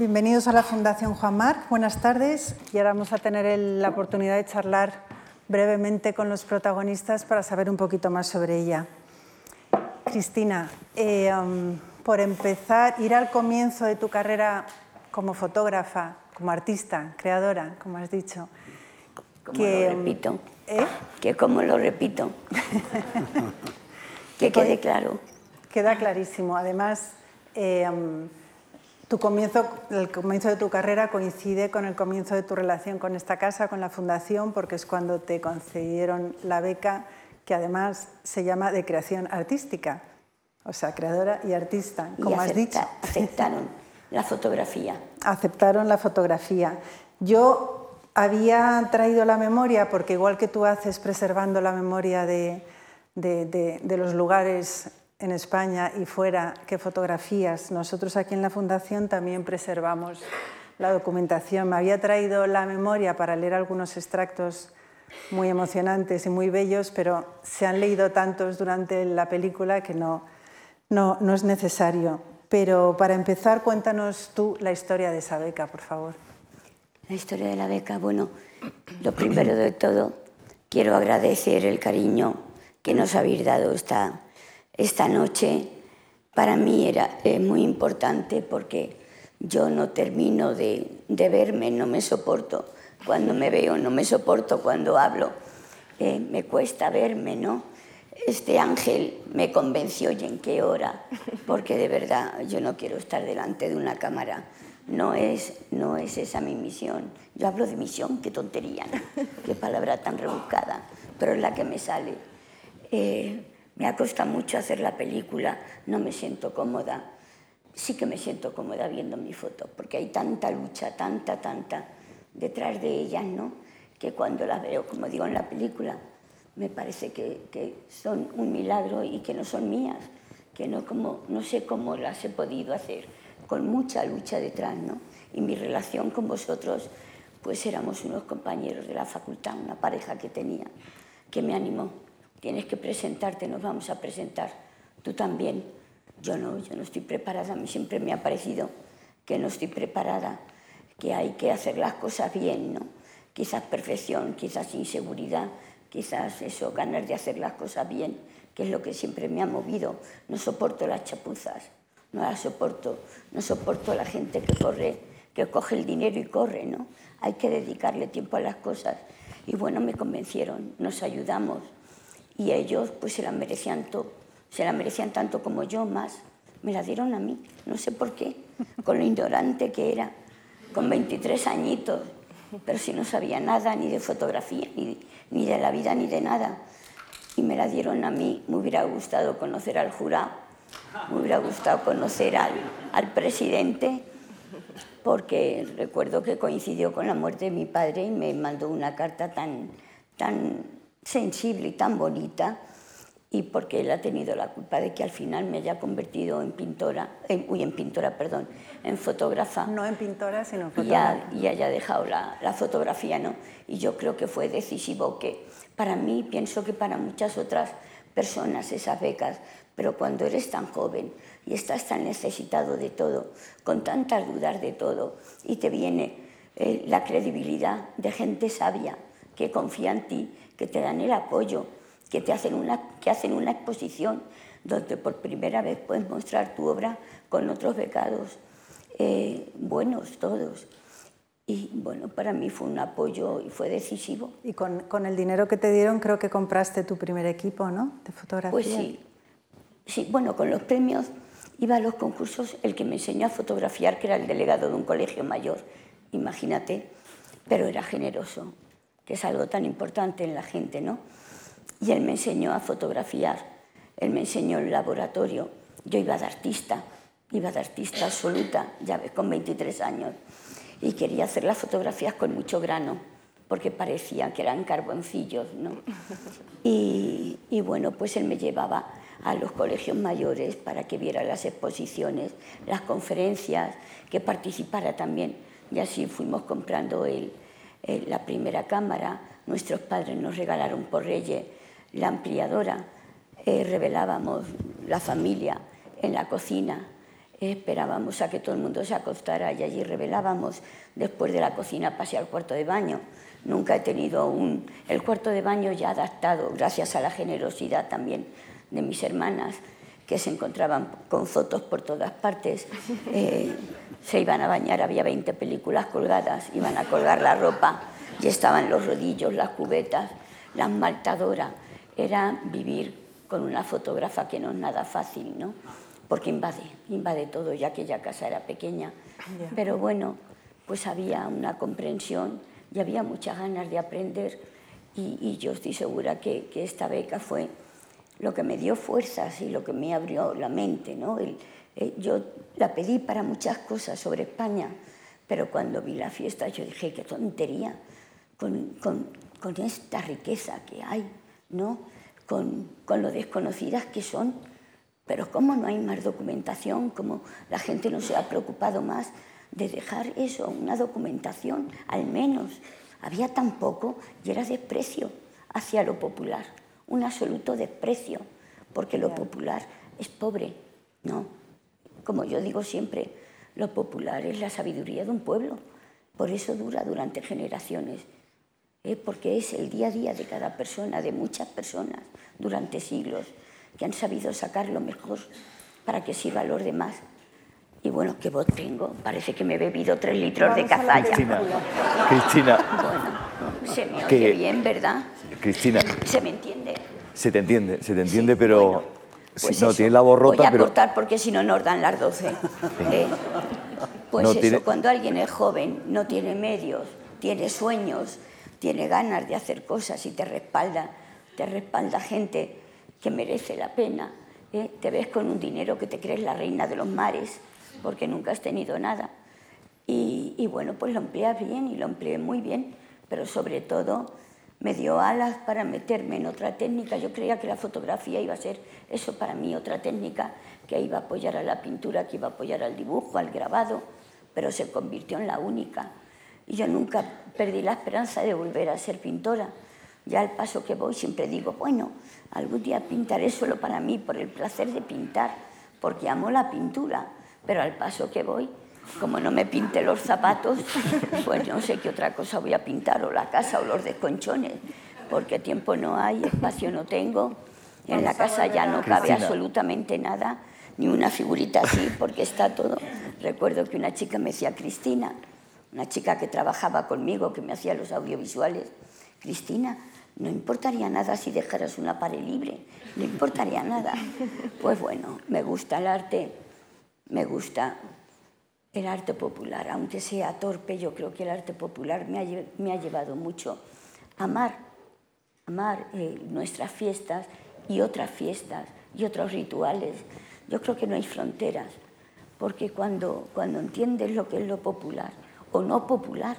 Bienvenidos a la Fundación Juan Marc. Buenas tardes. Y ahora vamos a tener la oportunidad de charlar brevemente con los protagonistas para saber un poquito más sobre ella. Cristina, eh, um, por empezar, ir al comienzo de tu carrera como fotógrafa, como artista, creadora, como has dicho. Como que, lo repito. ¿eh? Que como lo repito. que quede claro. Queda clarísimo. Además, eh, um, tu comienzo, el comienzo de tu carrera coincide con el comienzo de tu relación con esta casa, con la fundación, porque es cuando te concedieron la beca que además se llama de creación artística, o sea, creadora y artista, como has dicho. Aceptaron la fotografía. Aceptaron la fotografía. Yo había traído la memoria, porque igual que tú haces preservando la memoria de, de, de los lugares en España y fuera que fotografías. Nosotros aquí en la Fundación también preservamos la documentación. Me había traído la memoria para leer algunos extractos muy emocionantes y muy bellos, pero se han leído tantos durante la película que no, no, no es necesario. Pero para empezar, cuéntanos tú la historia de esa beca, por favor. La historia de la beca, bueno, lo primero de todo, quiero agradecer el cariño que nos habéis dado esta, esta noche para mí era muy importante porque yo no termino de, verme, no me soporto cuando me veo, no me soporto cuando hablo, eh, me cuesta verme, ¿no? Este ángel me convenció y en qué hora, porque de verdad yo no quiero estar delante de una cámara. No es, no es esa mi misión. Yo hablo de misión, qué tontería, qué palabra tan rebuscada, pero es la que me sale. Eh, me ha costado mucho hacer la película, no me siento cómoda. Sí que me siento cómoda viendo mi foto, porque hay tanta lucha, tanta, tanta detrás de ellas, ¿no? Que cuando las veo, como digo en la película, me parece que, que son un milagro y que no son mías, que no, como, no sé cómo las he podido hacer, con mucha lucha detrás, ¿no? Y mi relación con vosotros, pues éramos unos compañeros de la facultad, una pareja que tenía, que me animó tienes que presentarte, nos vamos a presentar. Tú también. Yo no, yo no estoy preparada. A mí siempre me ha parecido que no estoy preparada, que hay que hacer las cosas bien, ¿no? Quizás perfección, quizás inseguridad, quizás eso, ganas de hacer las cosas bien, que es lo que siempre me ha movido. No soporto las chapuzas, no las soporto, no soporto la gente que corre, que coge el dinero y corre, ¿no? Hay que dedicarle tiempo a las cosas. Y bueno, me convencieron, nos ayudamos y ellos pues se la merecían todo, se la merecían tanto como yo más, me la dieron a mí, no sé por qué, con lo ignorante que era, con 23 añitos, pero si no sabía nada ni de fotografía, ni, ni de la vida, ni de nada. Y me la dieron a mí, me hubiera gustado conocer al jurado, me hubiera gustado conocer al, al presidente, porque recuerdo que coincidió con la muerte de mi padre y me mandó una carta tan, tan sensible y tan bonita y porque él ha tenido la culpa de que al final me haya convertido en pintora, en, uy, en pintora, perdón, en fotógrafa. No en pintora, sino en fotógrafa. Y, haya dejado la, la, fotografía, ¿no? Y yo creo que fue decisivo que para mí, pienso que para muchas otras personas esas becas, pero cuando eres tan joven y estás tan necesitado de todo, con tantas dudas de todo, y te viene eh, la credibilidad de gente sabia que confía en ti, que te dan el apoyo, que, te hacen una, que hacen una exposición donde por primera vez puedes mostrar tu obra con otros becados, eh, buenos todos. Y bueno, para mí fue un apoyo y fue decisivo. Y con, con, el dinero que te dieron creo que compraste tu primer equipo, ¿no? De fotografía. Pues sí. Sí, bueno, con los premios iba a los concursos el que me enseñó a fotografiar, que era el delegado de un colegio mayor, imagínate, pero era generoso que es algo tan importante en la gente, ¿no? Y él me enseñó a fotografiar, él me enseñó el laboratorio. Yo iba de artista, iba de artista absoluta, ya ves, con 23 años, y quería hacer las fotografías con mucho grano, porque parecía que eran carboncillos, ¿no? Y, bueno, pues él me llevaba a los colegios mayores para que viera las exposiciones, las conferencias, que participara también. Y así fuimos comprando el, eh, la primera cámara, nuestros padres nos regalaron por Reyes la ampliadora, eh, revelábamos la familia en la cocina, esperábamos a que todo el mundo se acostara y allí revelábamos. Después de la cocina pasé al cuarto de baño. Nunca he tenido un... El cuarto de baño ya adaptado, gracias a la generosidad también de mis hermanas, que se encontraban con fotos por todas partes. Eh, se iban a bañar, había 20 películas colgadas, iban a colgar la ropa y estaban los rodillos, las cubetas, las maltadoras. Era vivir con una fotógrafa que no es nada fácil, ¿no? porque invade, invade todo, ya que aquella casa era pequeña. Pero bueno, pues había una comprensión y había muchas ganas de aprender y, yo estoy segura que, esta beca fue lo que me dio fuerzas y lo que me abrió la mente. ¿no? Eh, yo la pedí para muchas cosas sobre España, pero cuando vi la fiesta yo dije, qué tontería, con, con, con esta riqueza que hay, ¿no? con, con lo desconocidas que son pero ¿cómo no hay más documentación? ¿Cómo la gente no se ha preocupado más de dejar eso, una documentación al menos? Había tan poco y era desprecio hacia lo popular, un absoluto desprecio, porque lo popular es pobre, ¿no? Como yo digo siempre, lo popular es la sabiduría de un pueblo, por eso dura durante generaciones, ¿eh? porque es el día a día de cada persona, de muchas personas, durante siglos que han sabido sacar lo mejor para que sirva a los demás. Y bueno, qué voz tengo. Parece que me he bebido tres litros de cazalla. Cristina, Cristina. Bueno, se me oye bien, ¿verdad? Cristina. ¿Se me entiende? Se te entiende, se te entiende, pero... Pues no, tiene la voz rota, Voy a pero... cortar porque si no nos dan las 12. ¿eh? Pues eso, cuando alguien es joven, no tiene medios, tiene sueños, tiene ganas de hacer cosas y te respalda, te respalda gente que merece la pena. ¿eh? Te ves con un dinero que te crees la reina de los mares porque nunca has tenido nada. Y, bueno, pues lo empleas bien y lo empleé muy bien, pero sobre todo me dio alas para meterme en otra técnica. Yo creía que la fotografía iba a ser eso para mí, otra técnica que iba a apoyar a la pintura, que iba a apoyar al dibujo, al grabado, pero se convirtió en la única. Y yo nunca perdí la esperanza de volver a ser pintora. Ya al paso que voy siempre digo, bueno, algún día pintaré solo para mí, por el placer de pintar, porque amo la pintura, pero al paso que voy, como no me pinte los zapatos, pues no sé qué otra cosa voy a pintar, o la casa o los desconchones, porque tiempo no hay, espacio no tengo, en la casa ya no cabe absolutamente nada, ni una figurita así, porque está todo. Recuerdo que una chica me decía, Cristina, una chica que trabajaba conmigo, que me hacía los audiovisuales, Cristina, no importaría nada si dejaras una pared libre, no importaría nada. Pues bueno, me gusta el arte, me gusta el arte popular, aunque sea torpe, yo creo que el arte popular me ha, llevado mucho a amar, amar eh, nuestras fiestas y otras fiestas y otros rituales. Yo creo que no hay fronteras, porque cuando, cuando entiendes lo que es lo popular o no popular,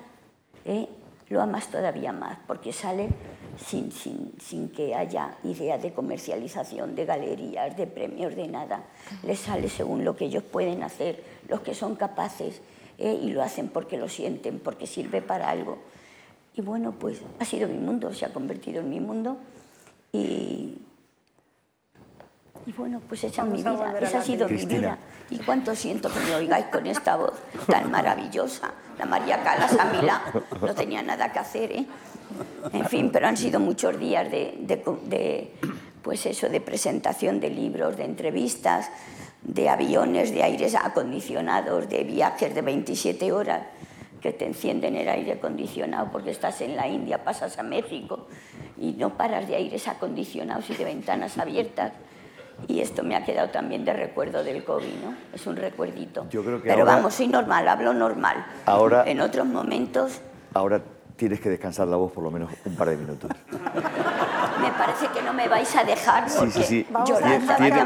eh, lo amas todavía más, porque sale sin, sin, sin, que haya idea de comercialización, de galerías, de premios, de nada. Les sale según lo que ellos pueden hacer, los que son capaces, ¿eh? y lo hacen porque lo sienten, porque sirve para algo. Y bueno, pues ha sido mi mundo, se ha convertido en mi mundo. Y, y bueno, pues esa, mi vida, esa ha sido mi vida. Y cuánto siento que me oigáis con esta voz tan maravillosa. La María Calas a mi lado no tenía nada que hacer, ¿eh? En fin, pero han sido muchos días de, pues eso, de presentación de libros, de entrevistas, de aviones, de aires acondicionados, de viajes de 27 horas que te encienden el aire acondicionado porque estás en la India, pasas a México y no paras de aires acondicionados y de ventanas abiertas. Y esto me ha quedado también de recuerdo del COVID, ¿no? Es un recuerdito. Yo creo que Pero vamos, soy normal, hablo normal. Ahora, en otros momentos... Ahora tienes que descansar la voz por lo menos un par de minutos. Me parece que no me vais a dejar porque sí, sí, sí. yo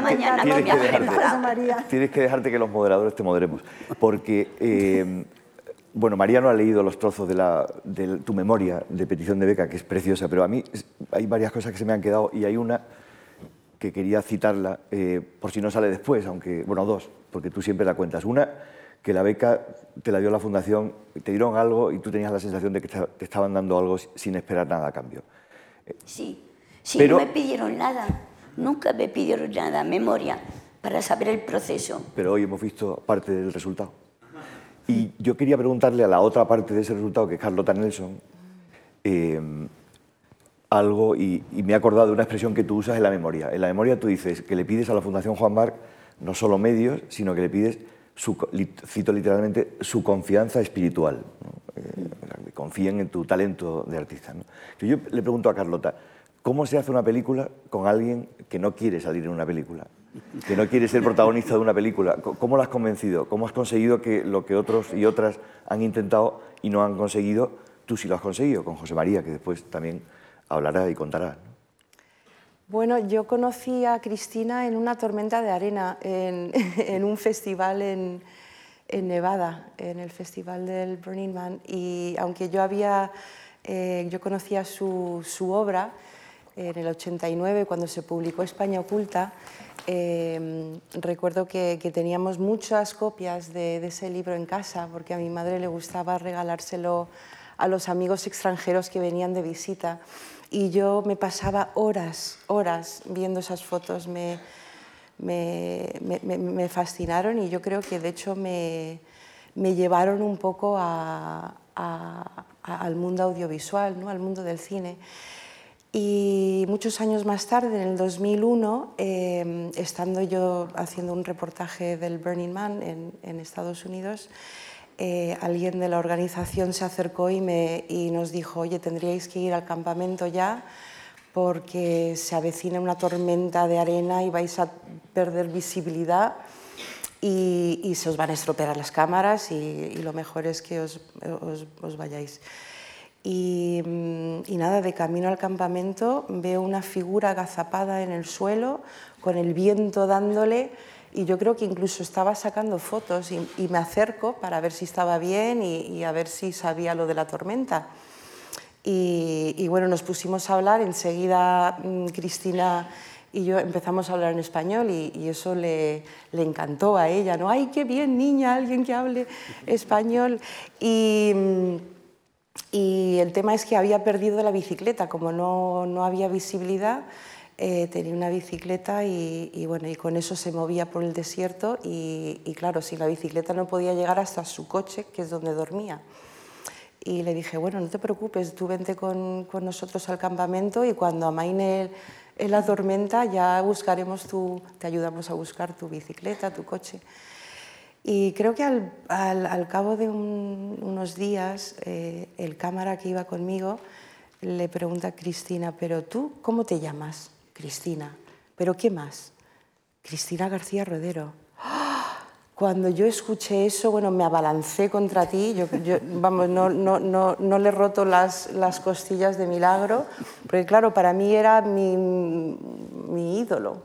mañana tienes, que dejarte, tienes que dejarte que los moderadores te moderemos. Porque, eh, bueno, María no ha leído los trozos de, la, de tu memoria de petición de beca, que es preciosa, pero a mí hay varias cosas que se me han quedado y hay una que quería citarla, eh, por si no sale después, aunque, bueno, dos, porque tú siempre la cuentas. Una que la beca te la dio la fundación, te dieron algo y tú tenías la sensación de que te estaban dando algo sin esperar nada a cambio. Sí, sí, no me pidieron nada, nunca me pidieron nada, memoria. para saber el proceso. Pero hoy hemos visto parte del resultado. Y yo quería preguntarle a la otra parte de ese resultado, que es Carlota Nelson, eh, algo, y, me he acordado de una expresión que tú usas en la memoria. En la memoria tú dices que le pides a la Fundación Juan Marc no solo medios, sino que le pides, su, cito literalmente, su confianza espiritual. Eh, confíen en tu talento de artista. Yo le pregunto a Carlota, ¿cómo se hace una película con alguien que no quiere salir en una película? que no quiere ser protagonista de una película. ¿Cómo lo has convencido? ¿Cómo has conseguido que lo que otros y otras han intentado y no han conseguido, tú sí lo has conseguido con José María, que después también hablará y contará? Bueno, yo conocí a Cristina en una tormenta de arena, en, un festival en, Nevada, en el festival del Burning Man, y aunque yo había, eh, yo conocía su, obra en el 89 cuando se publicó España Oculta, Em, recuerdo que, teníamos muchas copias de, ese libro en casa porque a mi madre le gustaba regalárselo a los amigos extranjeros que venían de visita y yo me pasaba horas, horas viendo esas fotos, me, me, fascinaron y yo creo que de hecho me, llevaron un poco al mundo audiovisual, ¿no? al mundo del cine. Y muchos años más tarde, en el 2001, em, estando yo haciendo un reportaje del Burning Man en, Estados Unidos, eh, alguien de la organización se acercó y, me, y nos dijo, oye, tendríais que ir al campamento ya porque se avecina una tormenta de arena y vais a perder visibilidad y, se os van a estropear las cámaras y, lo mejor es que os, os vayáis. Mm, y, nada, de camino al campamento veo una figura agazapada en el suelo, con el viento dándole, y yo creo que incluso estaba sacando fotos y, me acerco para ver si estaba bien y, a ver si sabía lo de la tormenta. Y, bueno, nos pusimos a hablar, enseguida mm, Cristina y yo empezamos a hablar en español y, eso le, le, encantó a ella, ¿no? ¡Ay, qué bien, niña, alguien que hable español! Y mm, y el tema es que había perdido la bicicleta, como no, no había visibilidad, eh, tenía una bicicleta y, bueno, y con eso se movía por el desierto y, claro, si la bicicleta no podía llegar hasta su coche, que es donde dormía. Y le dije, bueno, no te preocupes, tú vente con, con nosotros al campamento y cuando amaine la tormenta ya buscaremos tu, te ayudamos a buscar tu bicicleta, tu coche. Y creo que al, al, cabo de unos días, eh, el cámara que iba conmigo le pregunta a Cristina, pero tú, ¿cómo te llamas? Cristina. ¿Pero qué más? Cristina García Rodero. Cuando yo escuché eso, bueno, me abalancé contra ti, yo, vamos, no, no, no, no, le he roto las, las, costillas de milagro, porque claro, para mí era mi, mi ídolo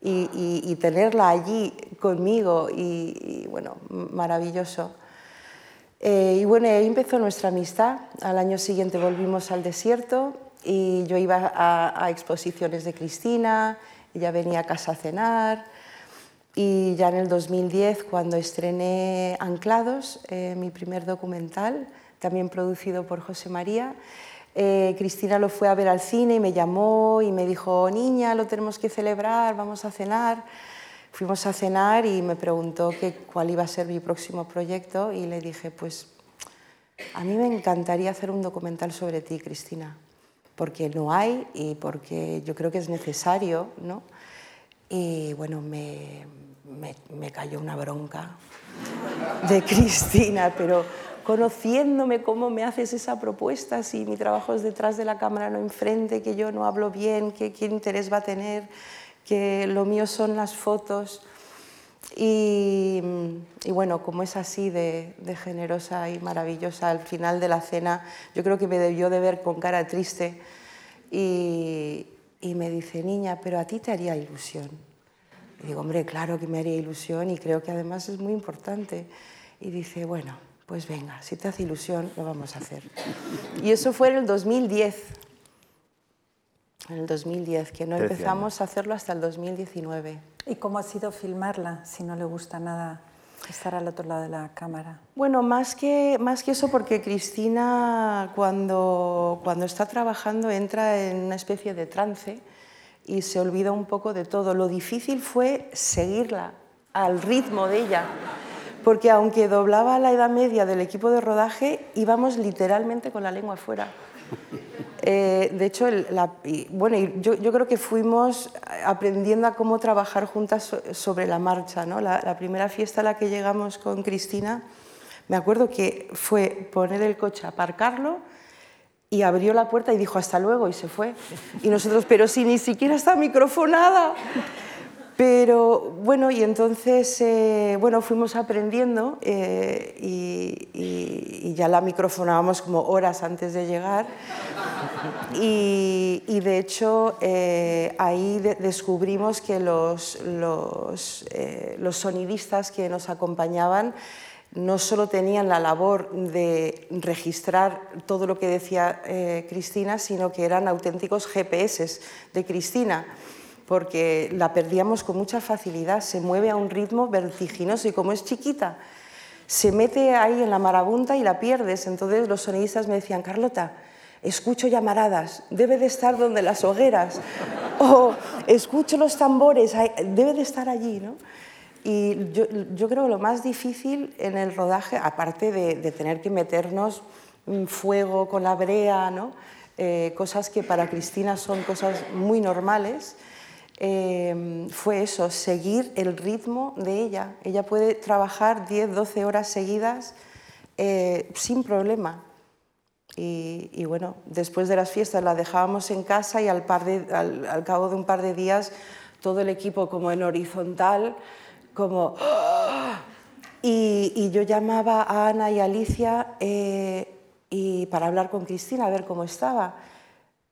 y, tenerla allí conmigo y, bueno, maravilloso. Eh, y bueno, ahí empezó nuestra amistad. Al año siguiente volvimos al desierto y yo iba a, exposiciones de Cristina, ella venía a casa a cenar y ya en el 2010 cuando estrené Anclados, eh, mi primer documental, también producido por José María, eh, Cristina lo fue a ver al cine y me llamó y me dijo, niña, lo tenemos que celebrar, vamos a cenar. Fuimos a cenar y me preguntó que, cuál iba a ser mi próximo proyecto y le dije, pues a mí me encantaría hacer un documental sobre ti, Cristina, porque no hay y porque yo creo que es necesario, ¿no? Y bueno, me, me, me cayó una bronca de Cristina, pero conociéndome cómo me haces esa propuesta, si mi trabajo es detrás de la cámara, no enfrente, que yo no hablo bien, que qué interés va a tener, que lo mío son las fotos. Y, bueno, como es así de, generosa y maravillosa, al final de la cena yo creo que me debió de ver con cara triste y, y me dice, niña, pero a ti te haría ilusión. Y digo, hombre, claro que me haría ilusión y creo que además es muy importante. Y dice, bueno, pues venga, si te hace ilusión, lo vamos a hacer. Y eso fue en el 2010. En el 2010, que no empezamos a hacerlo hasta el 2019. ¿Y cómo ha sido filmarla si no le gusta nada estar al otro lado de la cámara? Bueno, más que, más que eso, porque Cristina cuando, cuando está trabajando entra en una especie de trance y se olvida un poco de todo. Lo difícil fue seguirla al ritmo de ella, porque aunque doblaba la edad media del equipo de rodaje, íbamos literalmente con la lengua afuera. Eh, de hecho, bueno, yo, creo que fuimos aprendiendo a cómo trabajar juntas sobre la marcha. ¿no? La, la, primera fiesta a la que llegamos con Cristina, me acuerdo que fue poner el coche, aparcarlo y abrió la puerta y dijo hasta luego y se fue. Y nosotros, pero si ni siquiera está microfonada. Pero bueno, y entonces eh, bueno, fuimos aprendiendo eh, y, ya la microfonábamos como horas antes de llegar. Y, de hecho eh, ahí descubrimos que los, los, los sonidistas que nos acompañaban no solo tenían la labor de registrar todo lo que decía eh, Cristina, sino que eran auténticos GPS de Cristina, porque la perdíamos con mucha facilidad, se mueve a un ritmo vertiginoso y como es chiquita, se mete ahí en la marabunta y la pierdes. Entonces los sonidistas me decían, Carlota, escucho llamaradas, debe de estar donde las hogueras, o escucho los tambores, debe de estar allí. ¿no? Y yo, creo que lo más difícil en el rodaje, aparte de, tener que meternos fuego con la brea, ¿no? Eh, cosas que para Cristina son cosas muy normales, eh, fue eso, seguir el ritmo de ella. Ella puede trabajar 10, 12 horas seguidas eh, sin problema. Y, bueno, después de las fiestas la dejábamos en casa y al, cabo de un par de días todo el equipo como en horizontal como... Y, yo llamaba a Ana y Alicia eh, y para hablar con Cristina, a ver cómo estaba.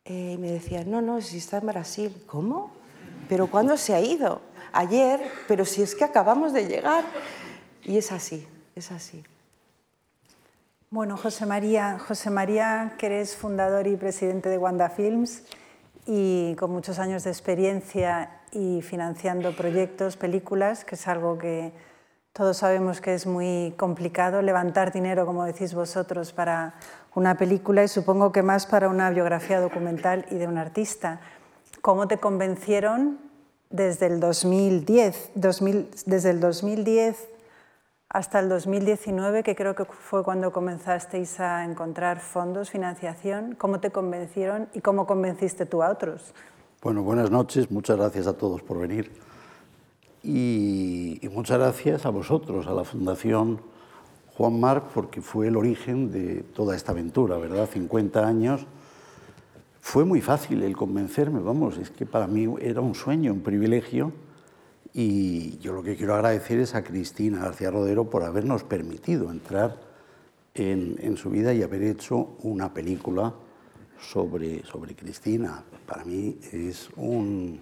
Eh, y me decían, no, no, si está en Brasil. ¿Cómo? ¿Pero cuándo se ha ido? Ayer, pero si es que acabamos de llegar. Y es así, es así. Bueno, José María, José María, que eres fundador y presidente de Wanda Films y con muchos años de experiencia y financiando proyectos, películas, que es algo que todos sabemos que es muy complicado, levantar dinero, como decís vosotros, para una película y supongo que más para una biografía documental y de un artista. ¿Cómo te convencieron desde el 2010, desde el 2010 hasta el 2019, que creo que fue cuando comenzasteis a encontrar fondos, financiación? ¿Cómo te convencieron y cómo convenciste tú a otros? Bueno, buenas noches, muchas gracias a todos por venir y, muchas gracias a vosotros, a la Fundación Juan Marc, porque fue el origen de toda esta aventura, ¿verdad? 50 años. Fue muy fácil el convencerme, vamos, es que para mí era un sueño, un privilegio y yo lo que quiero agradecer es a Cristina García Rodero por habernos permitido entrar en, su vida y haber hecho una película sobre, Cristina. Para mí es un...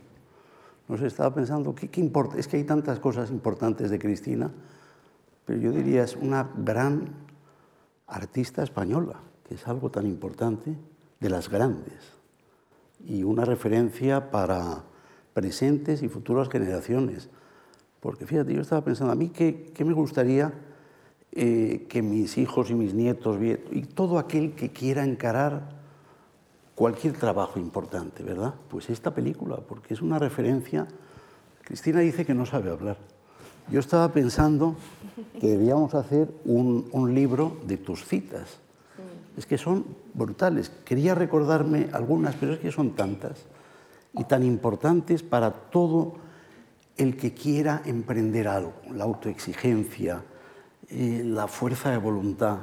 No sé, estaba pensando, ¿qué, qué importa? Es que hay tantas cosas importantes de Cristina, pero yo diría es una gran artista española, que es algo tan importante, de las grandes, y una referencia para presentes y futuras generaciones. Porque fíjate, yo estaba pensando, a mí qué, qué me gustaría eh, que mis hijos y mis nietos, y todo aquel que quiera encarar cualquier trabajo importante, ¿verdad? Pues esta película, porque es una referencia. Cristina dice que no sabe hablar. Yo estaba pensando que debíamos hacer un, un libro de tus citas. Es que son brutales. Quería recordarme algunas, pero es que son tantas y tan importantes para todo el que quiera emprender algo. La autoexigencia, eh, la fuerza de voluntad,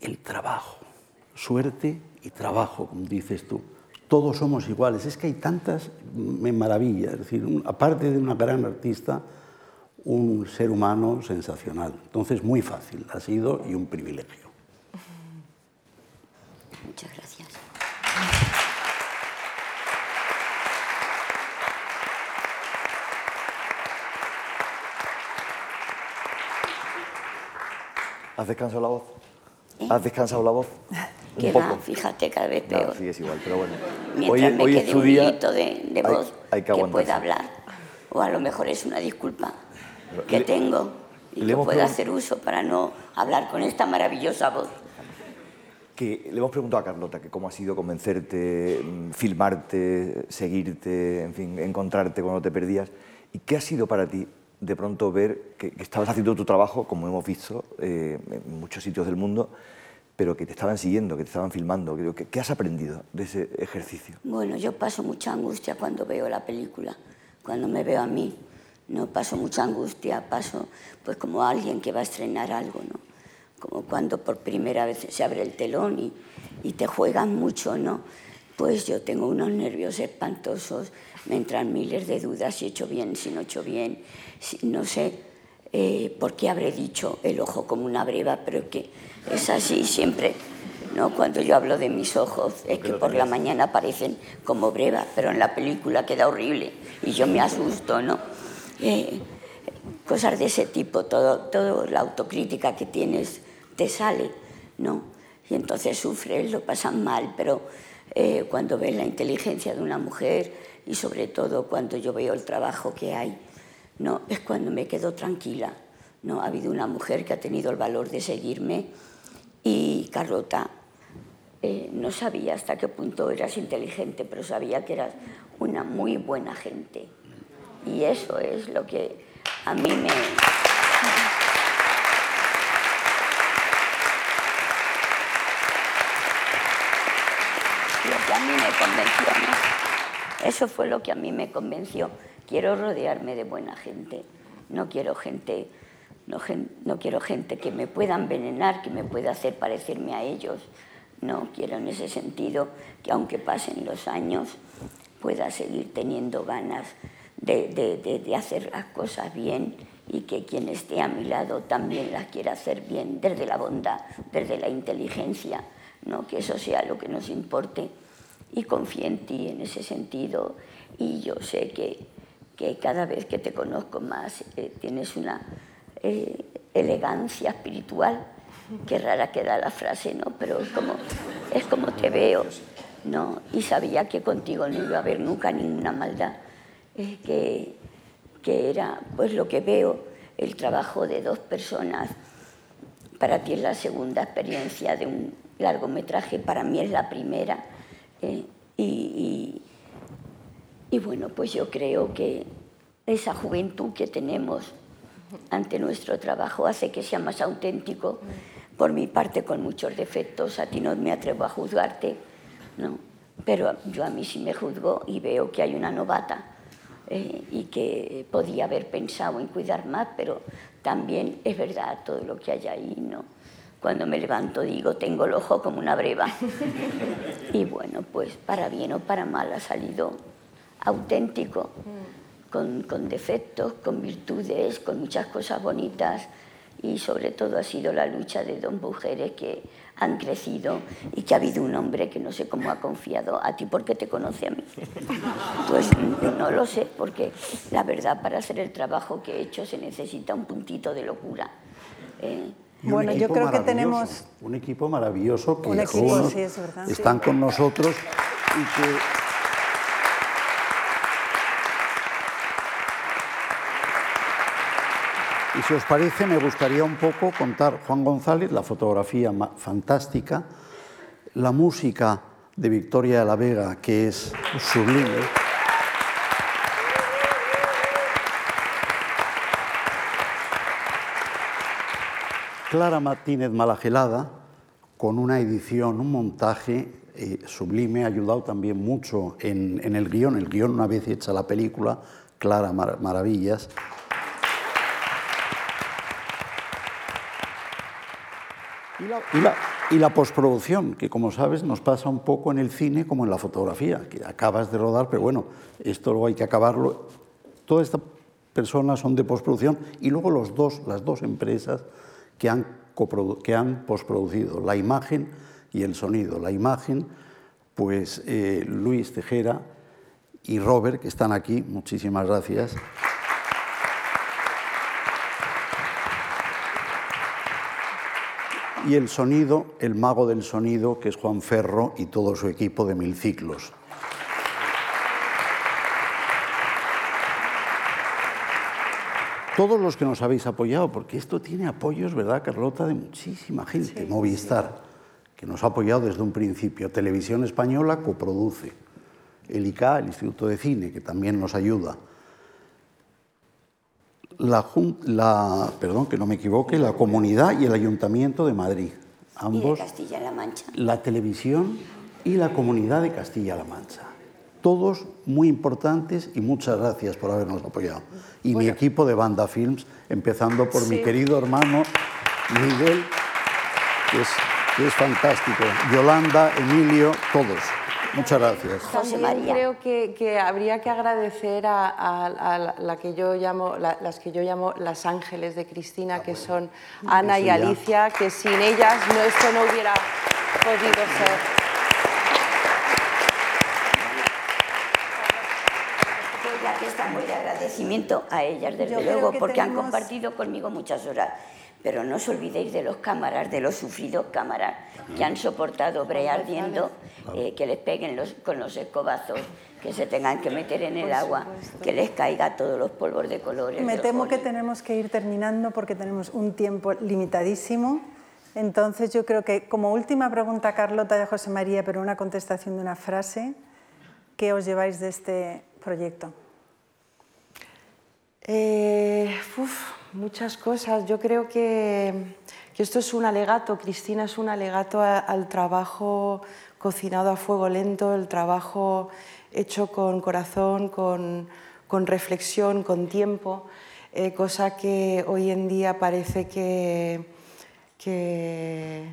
el trabajo, suerte y trabajo, como dices tú. Todos somos iguales. Es que hay tantas, me maravilla. Es decir, aparte de una gran artista, un ser humano sensacional. Entonces, muy fácil ha sido y un privilegio. Muchas gracias. ¿Has descansado la voz? ¿Eh? ¿Has descansado la voz? que va, fíjate, cada vez peor. sí, es igual, pero bueno. Mientras me quede un de, voz que, pueda hablar. O a lo mejor es una disculpa que tengo y que pueda hacer uso para no hablar con esta maravillosa voz. Que le hemos preguntado a Carlota que cómo ha sido convencerte, mm, filmarte, seguirte, en fin, encontrarte cuando te perdías. ¿Y qué ha sido para ti de pronto ver que, estabas haciendo tu trabajo, como hemos visto eh, en muchos sitios del mundo, pero que te estaban siguiendo, que te estaban filmando? ¿Qué, ¿Qué has aprendido de ese ejercicio? Bueno, yo paso mucha angustia cuando veo la película, cuando me veo a mí. No paso mucha angustia, paso pues como alguien que va a estrenar algo, ¿no? Como cuando por primera vez se abre el telón y, y te juegan mucho, ¿no? Pues yo tengo unos nervios espantosos, me entran miles de dudas si he hecho bien, si no he hecho bien, no sé eh, por qué habré dicho el ojo como una breva, pero que es así siempre. ¿no? Cuando yo hablo de mis ojos, es que por la mañana parecen como breva, pero en la película queda horrible y yo me asusto, ¿no? Eh, cosas de ese tipo, todo, todo la autocrítica que tienes te sale, ¿no? Y entonces sufres, lo pasan mal, pero eh, cuando ves la inteligencia de una mujer y sobre todo cuando yo veo el trabajo que hay, no, es cuando me quedo tranquila. No ha habido una mujer que ha tenido el valor de seguirme y Carlota eh, no sabía hasta qué punto eras inteligente, pero sabía que eras una muy buena gente. Y eso es lo que a mí me... Lo que a mí me convenció, Eso fue lo que a mí me convenció. Quiero rodearme de buena gente. No quiero gente, no, no quiero gente que me pueda envenenar, que me pueda hacer parecerme a ellos. No quiero en ese sentido que aunque pasen los años pueda seguir teniendo ganas de, hacer las cosas bien y que quien esté a mi lado también las quiera hacer bien, desde la bondad, desde la inteligencia, ¿no? que eso sea lo que nos importe. Y confío en ti en ese sentido y yo sé que, que cada vez que te conozco más eh, tienes una eh, elegancia espiritual, que rara queda la frase, ¿no? pero es como, es como te veo. ¿no? Y sabía que contigo no iba a haber nunca ninguna maldad que, que era pues lo que veo, el trabajo de dos personas. Para ti es la segunda experiencia de un largometraje, para mí es la primera. Eh, y, y, bueno, pues yo creo que esa juventud que tenemos ante nuestro trabajo hace que sea más auténtico. Por mi parte, con muchos defectos, a ti no me atrevo a juzgarte, ¿no? pero yo a mí sí me juzgo y veo que hay una novata eh, y que podía haber pensado en cuidar más, pero también es verdad todo lo que hay ahí, ¿no? Cuando me levanto digo, tengo el ojo como una breva. y bueno, pues para bien o para mal ha salido auténtico, con, con defectos, con virtudes, con muchas cosas bonitas y sobre todo ha sido la lucha de dos mujeres que han crecido y que ha habido un hombre que no sé cómo ha confiado a ti porque te conoce a mí. Pues no lo sé, porque la verdad para hacer el trabajo que he hecho se necesita un puntito de locura. Eh, bueno, yo creo que tenemos un equipo maravilloso que están con nosotros y que Y si os parece, me gustaría un poco contar Juan González, la fotografía fantástica, la música de Victoria de la Vega, que es sublime. Clara Martínez Malagelada, con una edición, un montaje eh, sublime, ha ayudado también mucho en, el guion. El guion, una vez hecha la película, Clara Maravillas. Y la, postproducción, que como sabes nos pasa un poco en el cine como en la fotografía, que acabas de rodar, pero bueno, esto luego hay que acabarlo. Todas estas personas son de postproducción y luego los dos, las dos empresas que han, que han postproducido, la imagen y el sonido. La imagen, pues eh, Luis Tejera y Robert, que están aquí, muchísimas gracias. y el sonido, el mago del sonido, que es Juan Ferro y todo su equipo de mil ciclos. Todos los que nos habéis apoyado, porque esto tiene apoyos, ¿verdad, Carlota? De muchísima gente. Movistar, que nos ha apoyado desde un principio. Televisión Española coproduce. El ICA, el Instituto de Cine, que también nos ayuda. La, la, perdón, que no me equivoque, la Comunidad y el Ayuntamiento de Madrid. Ambos. Y de Castilla-La Mancha. La televisión y la Comunidad de Castilla-La Mancha. Todos muy importantes y muchas gracias por habernos apoyado. Y mi equipo de Banda Films, empezando por mi querido hermano Miguel, que es, que es fantástico. Yolanda, Emilio, todos. Muchas gracias. También creo que, que, habría que agradecer a, a, la que yo llamo, las que yo llamo las ángeles de Cristina, ah, que son Ana y Alicia, que sin ellas no, esto no hubiera podido ser. Estamos de agradecimiendo a ellas, desde luego, porque han compartido conmigo muchas horas pero no os olvidéis de los cámaras, de los sufridos cámaras que han soportado brear viendo eh, que les peguen los, con los escobazos, que se tengan que meter en el agua, que les caiga todos los polvos de colores. Me temo que tenemos que ir terminando porque tenemos un tiempo limitadísimo. Entonces yo creo que como última pregunta, Carlota y José María, pero una contestación de una frase, ¿qué os lleváis de este proyecto? Eh, muchas cosas. Yo creo que, esto es un alegato, Cristina es un alegato al trabajo cocinado a fuego lento, el trabajo hecho con corazón, con, reflexión, con tiempo, eh, cosa que hoy en día parece que, que,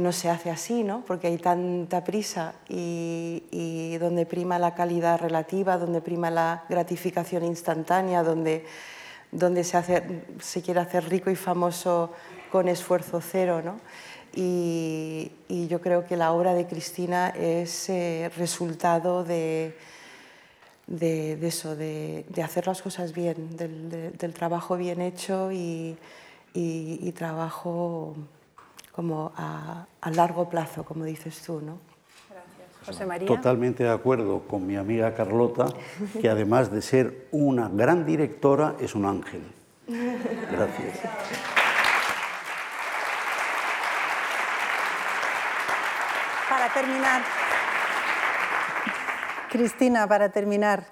no se hace así, ¿no? porque hay tanta prisa y, donde prima la calidad relativa, donde prima la gratificación instantánea, donde donde se, quiere hacer rico y famoso con esfuerzo cero. ¿no? Y, yo creo que la obra de Cristina es eh, resultado de, de, eso, de, hacer las cosas bien, del, trabajo bien hecho y, trabajo como a, a, largo plazo, como dices tú. ¿no? José María. Totalmente de acuerdo con mi amiga Carlota, que además de ser una gran directora, es un ángel. Gracias. Para terminar, Cristina, para terminar,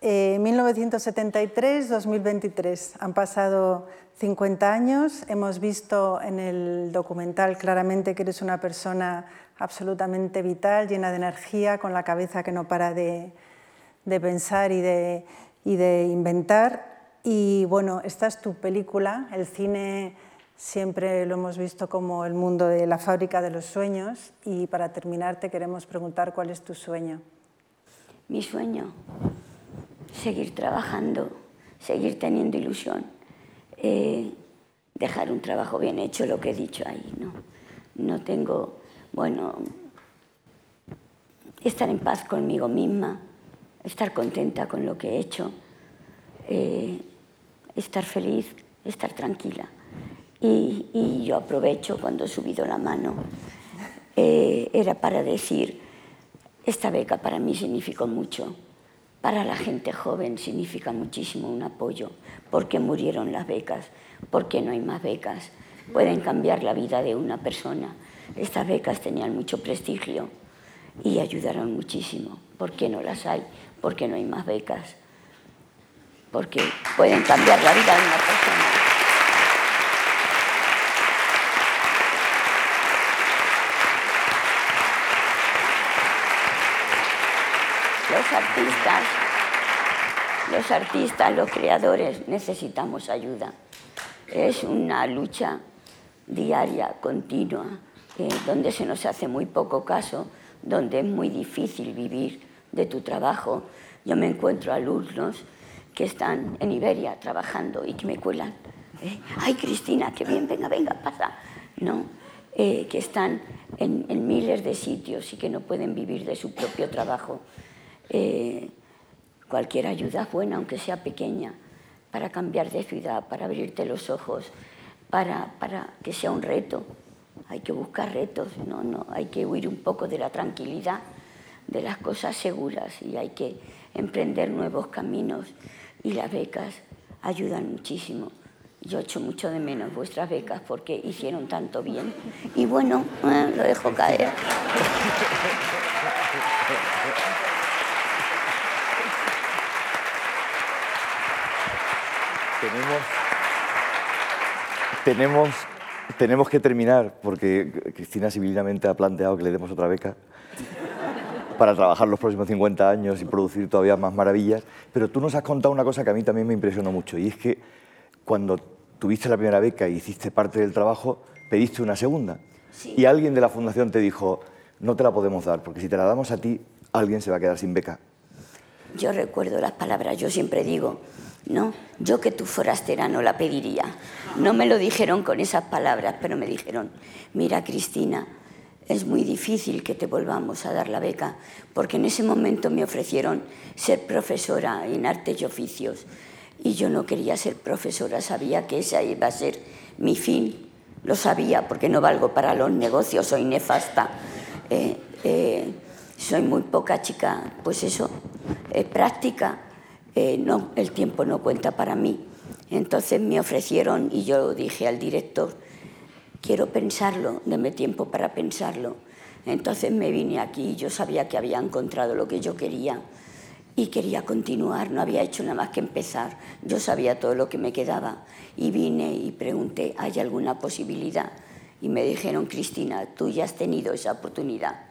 1973-2023, han pasado 50 años, hemos visto en el documental claramente que eres una persona absolutamente vital, llena de energía, con la cabeza que no para de, pensar y de, inventar. Y bueno, esta es tu película, el cine siempre lo hemos visto como el mundo de la fábrica de los sueños. Y para terminar te queremos preguntar cuál es tu sueño. Mi sueño, seguir trabajando, seguir teniendo ilusión, eh, dejar un trabajo bien hecho, lo que he dicho ahí. No, no tengo bueno, estar en paz conmigo misma, estar contenta con lo que he hecho, eh, estar feliz, estar tranquila. Y, yo aprovecho cuando he subido la mano, eh, era para decir, esta beca para mí significó mucho, para la gente joven significa muchísimo un apoyo, porque murieron las becas, porque no hay más becas, pueden cambiar la vida de una persona. Estas becas tenían mucho prestigio y ayudaron muchísimo. ¿Por qué no las hay? ¿Por qué no hay más becas? Porque pueden cambiar la vida de una persona. Los artistas, los artistas, los creadores necesitamos ayuda. Es una lucha diaria, continua eh, donde se nos hace muy poco caso, donde es muy difícil vivir de tu trabajo. Yo me encuentro alumnos que están en Iberia trabajando y que me cuelan. Eh, Ay, Cristina, qué bien, venga, venga, pasa. No, eh, que están en, en, miles de sitios y que no pueden vivir de su propio trabajo. Cualquier ayuda es buena, aunque sea pequeña, para cambiar de ciudad, para abrirte los ojos, para, para que sea un reto hay que buscar retos, ¿no? No, hay que huir un poco de la tranquilidad, de las cosas seguras y hay que emprender nuevos caminos y las becas ayudan muchísimo. Yo echo mucho de menos vuestras becas porque hicieron tanto bien. Y bueno, eh, lo dejo caer. Tenemos, tenemos, tenemos que terminar porque Cristina civilmente ha planteado que le demos otra beca para trabajar los próximos 50 años y producir todavía más maravillas. Pero tú nos has contado una cosa que a mí también me impresionó mucho y es que cuando tuviste la primera beca y hiciste parte del trabajo, pediste una segunda. Y alguien de la fundación te dijo, no te la podemos dar, porque si te la damos a ti, alguien se va a quedar sin beca. Yo recuerdo las palabras, yo siempre digo, no, yo que tu forastera no la pediría. No me lo dijeron con esas palabras, pero me dijeron, mira Cristina, es muy difícil que te volvamos a dar la beca, porque en ese momento me ofrecieron ser profesora en artes y oficios y yo no quería ser profesora, sabía que esa iba a ser mi fin, lo sabía porque no valgo para los negocios, soy nefasta, eh, eh, soy muy poca chica, pues eso, eh, práctica, no, el tiempo no cuenta para mí. Entonces me ofrecieron y yo dije al director, quiero pensarlo, deme tiempo para pensarlo. Entonces me vine aquí y yo sabía que había encontrado lo que yo quería y quería continuar, no había hecho nada más que empezar, yo sabía todo lo que me quedaba y vine y pregunté, ¿hay alguna posibilidad? Y me dijeron, Cristina, tú ya has tenido esa oportunidad,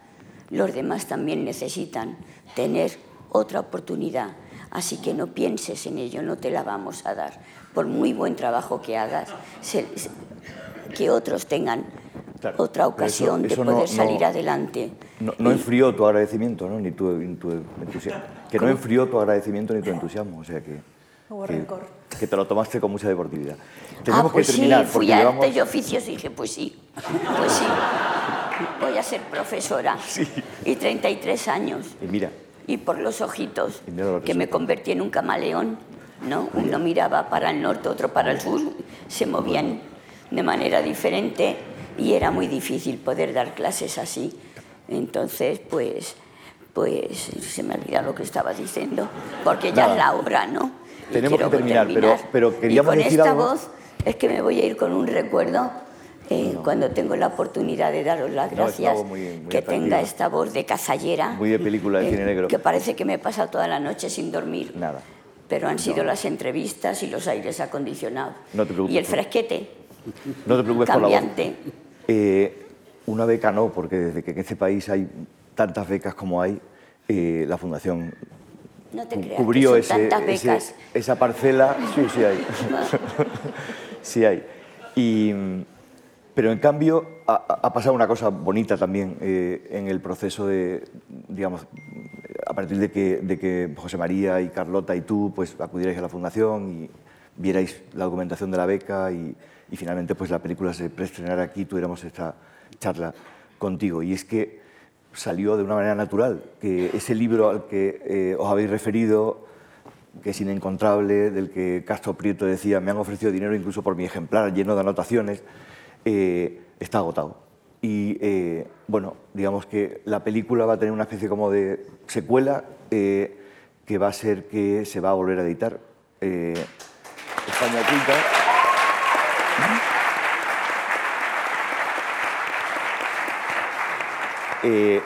los demás también necesitan tener otra oportunidad, así que no pienses en ello, no te la vamos a dar, por muy buen trabajo que hagas, que otros tengan otra ocasión de poder salir adelante. No, enfrió tu agradecimiento, ¿no? ni tu, entusiasmo. Que no enfrió tu agradecimiento ni tu entusiasmo. O sea que, que, te lo tomaste con mucha deportividad. Tenemos ah, pues que terminar. Sí, fui a arte y oficios y dije, pues sí, pues sí. Voy a ser profesora. Sí. Y 33 años. Y mira. Y por los ojitos, que me convertí en un camaleón. ¿no? Uno miraba para el norte, otro para el sur, se movían de manera diferente y era muy difícil poder dar clases así. Entonces, pues, pues se me olvidó lo que estaba diciendo, porque ya es la hora, ¿no? Tenemos que terminar, pero, pero queríamos y con decir esta voz es que me voy a ir con un recuerdo eh, cuando tengo la oportunidad de daros las gracias, que tenga esta voz de cazallera. Muy de película de cine negro. Que parece que me he pasado toda la noche sin dormir. Nada. Pero han sido las entrevistas y los aires acondicionados. No te preocupes. Y el fresquete. No te preocupes cambiante. por la voz. Eh, una beca no, porque desde que en este país hay tantas becas como hay, eh, la Fundación cubrió ese, esa parcela. Sí, sí hay. sí hay. Y, pero en cambio ha, pasado una cosa bonita también eh, en el proceso de, digamos, a partir de que, de que, José María y Carlota y tú pues acudierais a la Fundación y vierais la documentación de la beca y, y finalmente pues la película se preestrenara aquí, tuviéramos esta charla contigo. Y es que salió de una manera natural, que ese libro al que eh, os habéis referido, que es inencontrable, del que Castro Prieto decía, me han ofrecido dinero incluso por mi ejemplar lleno de anotaciones, eh, está agotado. Y eh, bueno, digamos que la película va a tener una especie como de secuela que va a ser que se va a volver a editar. España. Eh,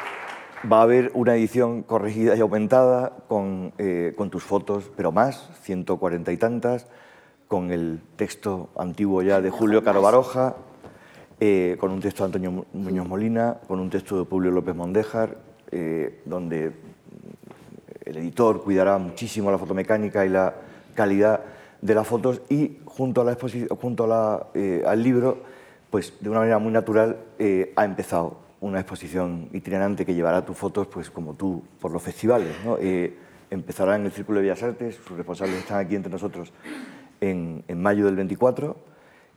va a haber una edición corregida y aumentada con, eh, con, tus fotos, pero más, 140 y tantas, con el texto antiguo ya de Julio Caro Baroja, eh, con un texto de Antonio Muñoz Molina, con un texto de Publio López Mondéjar, donde el editor cuidará muchísimo la fotomecánica y la calidad de las fotos y junto, a la junto la, al libro, pues de una manera muy natural ha empezado una exposición itinerante que llevará tus fotos, pues como tú, por los festivales. Eh, empezará en el Círculo de Bellas Artes, sus responsables están aquí entre nosotros en, en mayo del 24,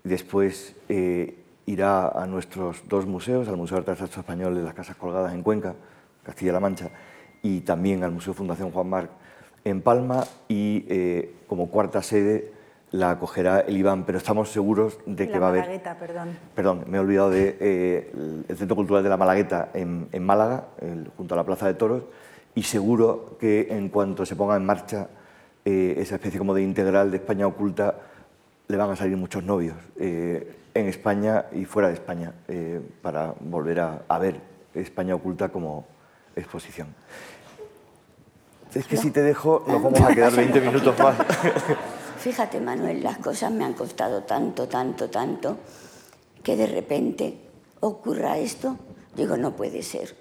y después eh, irá a nuestros dos museos, al Museo de Arte Español de las Casas Colgadas en Cuenca, Castilla-La Mancha, y también al Museo Fundación Juan Marc en Palma, y eh, como cuarta sede la acogerá el Iván, pero estamos seguros de que va a haber... perdón. Perdón, me he olvidado del de, eh, Centro Cultural de la Malagueta en, Málaga, junto a la Plaza de Toros, y seguro que en cuanto se ponga en marcha eh, esa especie como de integral de España oculta, le van a salir muchos novios eh, en España y fuera de España eh, para volver a, a ver España oculta como exposición. Es que si te dejo, nos vamos a quedar 20 minutos más. Fíjate, Manuel, las cosas me han costado tanto, tanto, tanto, que de repente ocurra esto. Digo, no puede ser.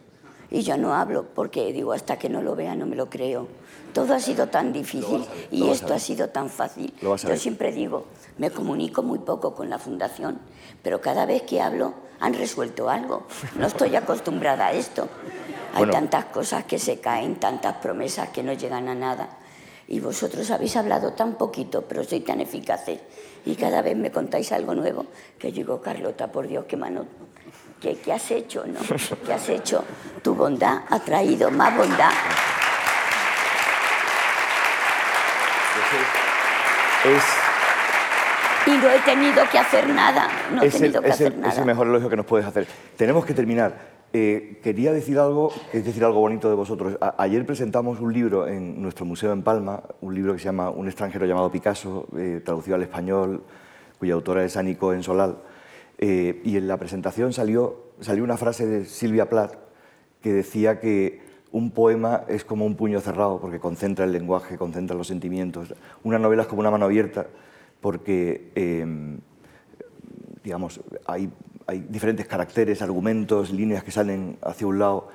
Y yo no hablo porque digo, hasta que no lo vea no me lo creo. Todo ha sido tan difícil y esto ha sido tan fácil. Yo siempre digo, me comunico muy poco con la fundación, pero cada vez que hablo han resuelto algo. No estoy acostumbrada a esto. Hay Bueno. tantas cosas que se caen, tantas promesas que no llegan a nada. Y vosotros habéis hablado tan poquito, pero sois tan eficaces. Y cada vez me contáis algo nuevo que digo, Carlota, por Dios, qué mano, ¿qué, qué has hecho? ¿no? ¿Qué has hecho? Tu bondad ha traído más bondad. Es, Y no he tenido que hacer nada. No he es el, tenido que es el- hacer es nada. el mejor elogio que nos puedes hacer. Tenemos que terminar. Eh, quería decir algo, es decir algo bonito de vosotros. A- ayer presentamos un libro en nuestro museo en Palma, un libro que se llama Un extranjero llamado Picasso, eh, traducido al español, cuya autora es Annie Cohen Solal. Eh, y en la presentación salió, salió una frase de Silvia Plath que decía que un poema es como un puño cerrado porque concentra el lenguaje, concentra los sentimientos. Una novela es como una mano abierta porque eh, digamos, hay, hay diferentes caracteres, argumentos, líneas que salen hacia un lado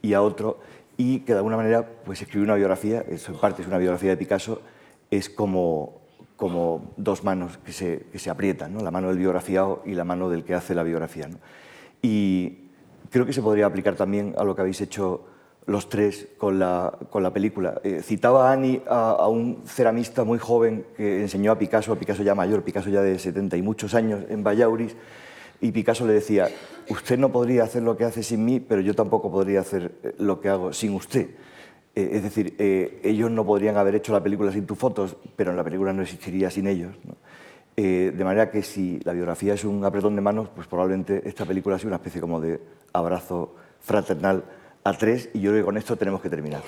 y a otro, y que de alguna manera, pues escribir una biografía, eso en parte es una biografía de Picasso, es como, como dos manos que se, que se aprietan, ¿no? la mano del biografiado y la mano del que hace la biografía. ¿no? Y creo que se podría aplicar también a lo que habéis hecho los tres con la, con la película. Eh, citaba a Ani a, a un ceramista muy joven que enseñó a Picasso, a Picasso ya mayor, Picasso ya de 70 y muchos años en Vallauris, y Picasso le decía, usted no podría hacer lo que hace sin mí, pero yo tampoco podría hacer eh, lo que hago sin usted. Eh, es decir, eh, ellos no podrían haber hecho la película sin tus fotos, pero la película no existiría sin ellos. Eh, de manera que si la biografía es un apretón de manos, pues probablemente esta película ha sido una especie como de abrazo fraternal a tres y yo creo que con esto tenemos que terminar.